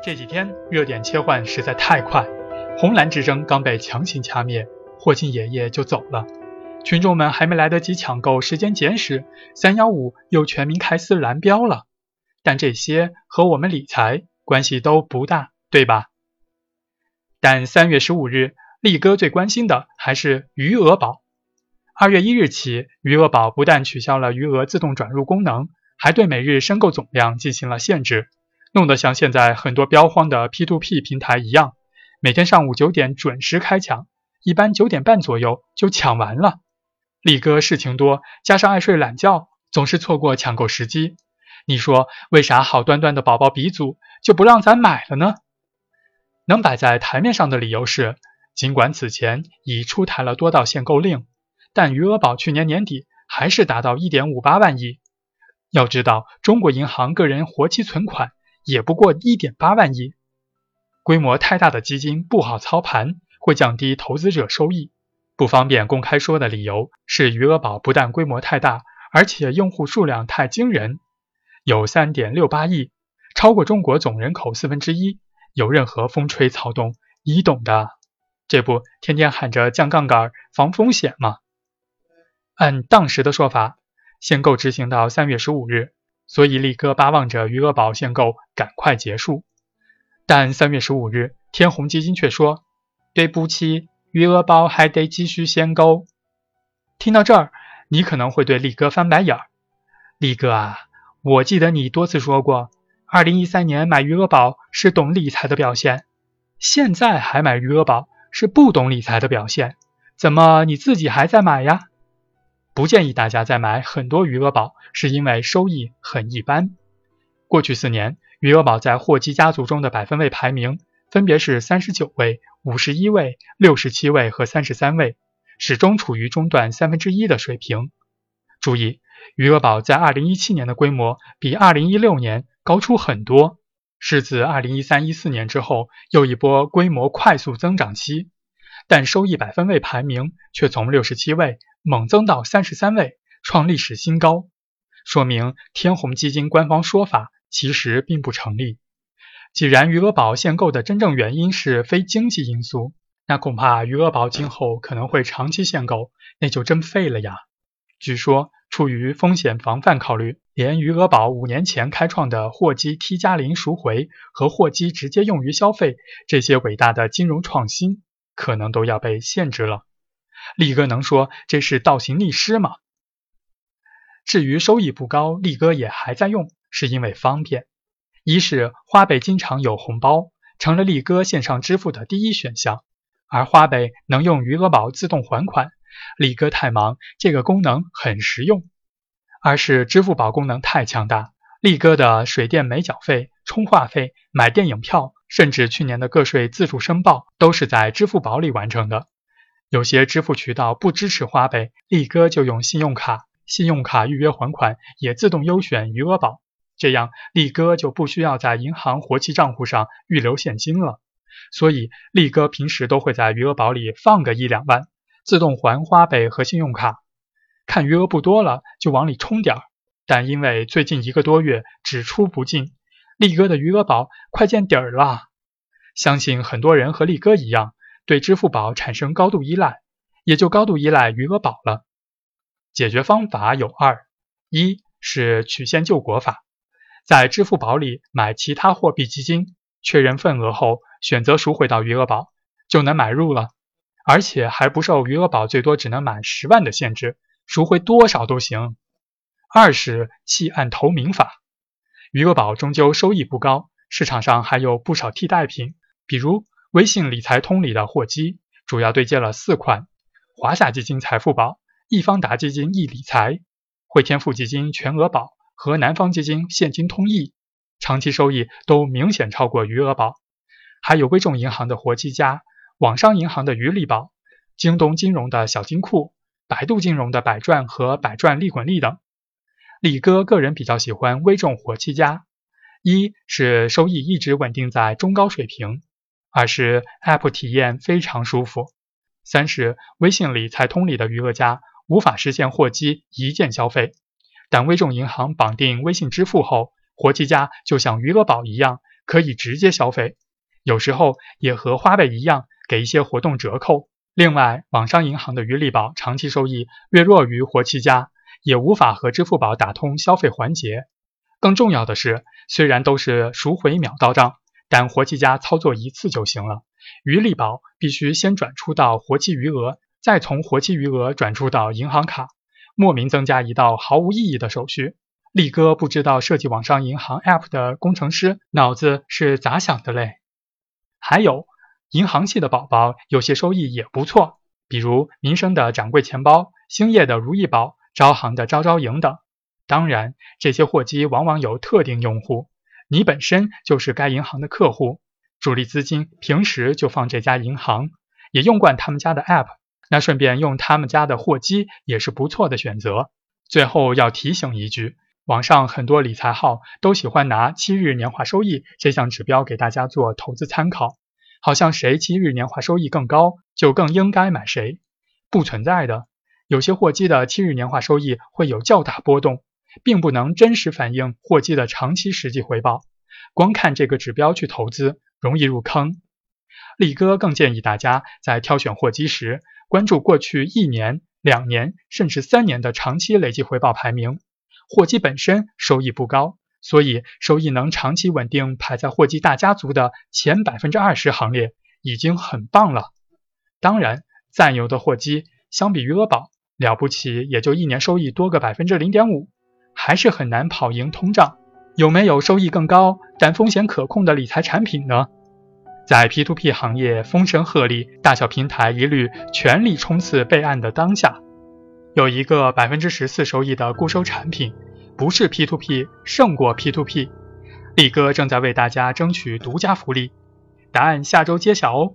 这几天热点切换实在太快，红蓝之争刚被强行掐灭，霍金爷爷就走了。群众们还没来得及抢购时间简史，三幺五又全民开撕蓝标了。但这些和我们理财关系都不大，对吧？但三月十五日，力哥最关心的还是余额宝。二月一日起，余额宝不但取消了余额自动转入功能，还对每日申购总量进行了限制，弄得像现在很多标荒的 P2P 平台一样，每天上午九点准时开抢，一般九点半左右就抢完了。力哥事情多，加上爱睡懒觉，总是错过抢购时机。你说为啥好端端的宝宝鼻祖就不让咱买了呢？能摆在台面上的理由是，尽管此前已出台了多道限购令。但余额宝去年年底还是达到一点五八万亿。要知道，中国银行个人活期存款也不过一点八万亿，规模太大的基金不好操盘，会降低投资者收益。不方便公开说的理由是，余额宝不但规模太大，而且用户数量太惊人，有三点六八亿，超过中国总人口四分之一。有任何风吹草动，你懂的。这不，天天喊着降杠杆、防风险吗？按当时的说法，限购执行到三月十五日，所以力哥巴望着余额宝限购赶快结束。但三月十五日，天弘基金却说：“对不起，余额宝还得继续限购。”听到这儿，你可能会对力哥翻白眼儿。力哥啊，我记得你多次说过，二零一三年买余额宝是懂理财的表现，现在还买余额宝是不懂理财的表现，怎么你自己还在买呀？不建议大家再买很多余额宝，是因为收益很一般。过去四年，余额宝在霍基家族中的百分位排名分别是三十九位、五十一位、六十七位和三十三位，始终处于中段三分之一的水平。注意，余额宝在二零一七年的规模比二零一六年高出很多，是自二零一三一四年之后又一波规模快速增长期，但收益百分位排名却从六十七位。猛增到三十三位，创历史新高，说明天弘基金官方说法其实并不成立。既然余额宝限购的真正原因是非经济因素，那恐怕余额宝今后可能会长期限购，那就真废了呀。据说出于风险防范考虑，连余额宝五年前开创的货基 T 加零赎回和货基直接用于消费这些伟大的金融创新，可能都要被限制了。力哥能说这是倒行逆施吗？至于收益不高，力哥也还在用，是因为方便。一是花呗经常有红包，成了力哥线上支付的第一选项，而花呗能用余额宝自动还款，力哥太忙，这个功能很实用。二是支付宝功能太强大，力哥的水电煤缴费、充话费、买电影票，甚至去年的个税自助申报，都是在支付宝里完成的。有些支付渠道不支持花呗，力哥就用信用卡，信用卡预约还款也自动优选余额宝，这样力哥就不需要在银行活期账户上预留现金了。所以力哥平时都会在余额宝里放个一两万，自动还花呗和信用卡。看余额不多了，就往里充点儿。但因为最近一个多月只出不进，力哥的余额宝快见底儿了。相信很多人和力哥一样。对支付宝产生高度依赖，也就高度依赖余额宝了。解决方法有二：一是曲线救国法，在支付宝里买其他货币基金，确认份额后选择赎回到余额宝，就能买入了，而且还不受余额宝最多只能满十万的限制，赎回多少都行。二是弃暗投明法，余额宝终究收益不高，市场上还有不少替代品，比如。微信理财通里的货基主要对接了四款：华夏基金财富宝、易方达基金易理财、汇添富基金全额宝和南方基金现金通易，长期收益都明显超过余额宝。还有微众银行的活基加、网商银行的余利宝、京东金融的小金库、百度金融的百赚和百赚利滚利等。李哥个人比较喜欢微众活期加，一是收益一直稳定在中高水平。二是 App 体验非常舒服，三是微信理财通里的余额加无法实现货基一键消费，但微众银行绑定微信支付后，活期加就像余额宝一样，可以直接消费，有时候也和花呗一样给一些活动折扣。另外，网商银行的余利宝长期收益略弱于活期加，也无法和支付宝打通消费环节。更重要的是，虽然都是赎回秒到账，但活期家操作一次就行了，余利宝必须先转出到活期余额，再从活期余额转出到银行卡，莫名增加一道毫无意义的手续。力哥不知道设计网上银行 App 的工程师脑子是咋想的嘞？还有银行系的宝宝有些收益也不错，比如民生的掌柜钱包、兴业的如意宝、招行的招招赢等。当然，这些货基往往有特定用户，你本身就是该银行的客户，主力资金平时就放这家银行，也用惯他们家的 App，那顺便用他们家的货基也是不错的选择。最后要提醒一句。网上很多理财号都喜欢拿七日年化收益这项指标给大家做投资参考，好像谁七日年化收益更高，就更应该买谁。不存在的，有些货基的七日年化收益会有较大波动，并不能真实反映货基的长期实际回报。光看这个指标去投资，容易入坑。力哥更建议大家在挑选货基时，关注过去一年、两年甚至三年的长期累计回报排名。货基本身收益不高，所以收益能长期稳定排在货基大家族的前百分之二十行列已经很棒了。当然，再牛的货基相比余额宝了不起，也就一年收益多个百分之零点五，还是很难跑赢通胀。有没有收益更高但风险可控的理财产品呢？在 P2P 行业风声鹤唳、大小平台一律全力冲刺备案的当下。有一个百分之十四收益的固收产品，不是 P2P 胜过 P2P，力哥正在为大家争取独家福利，答案下周揭晓哦。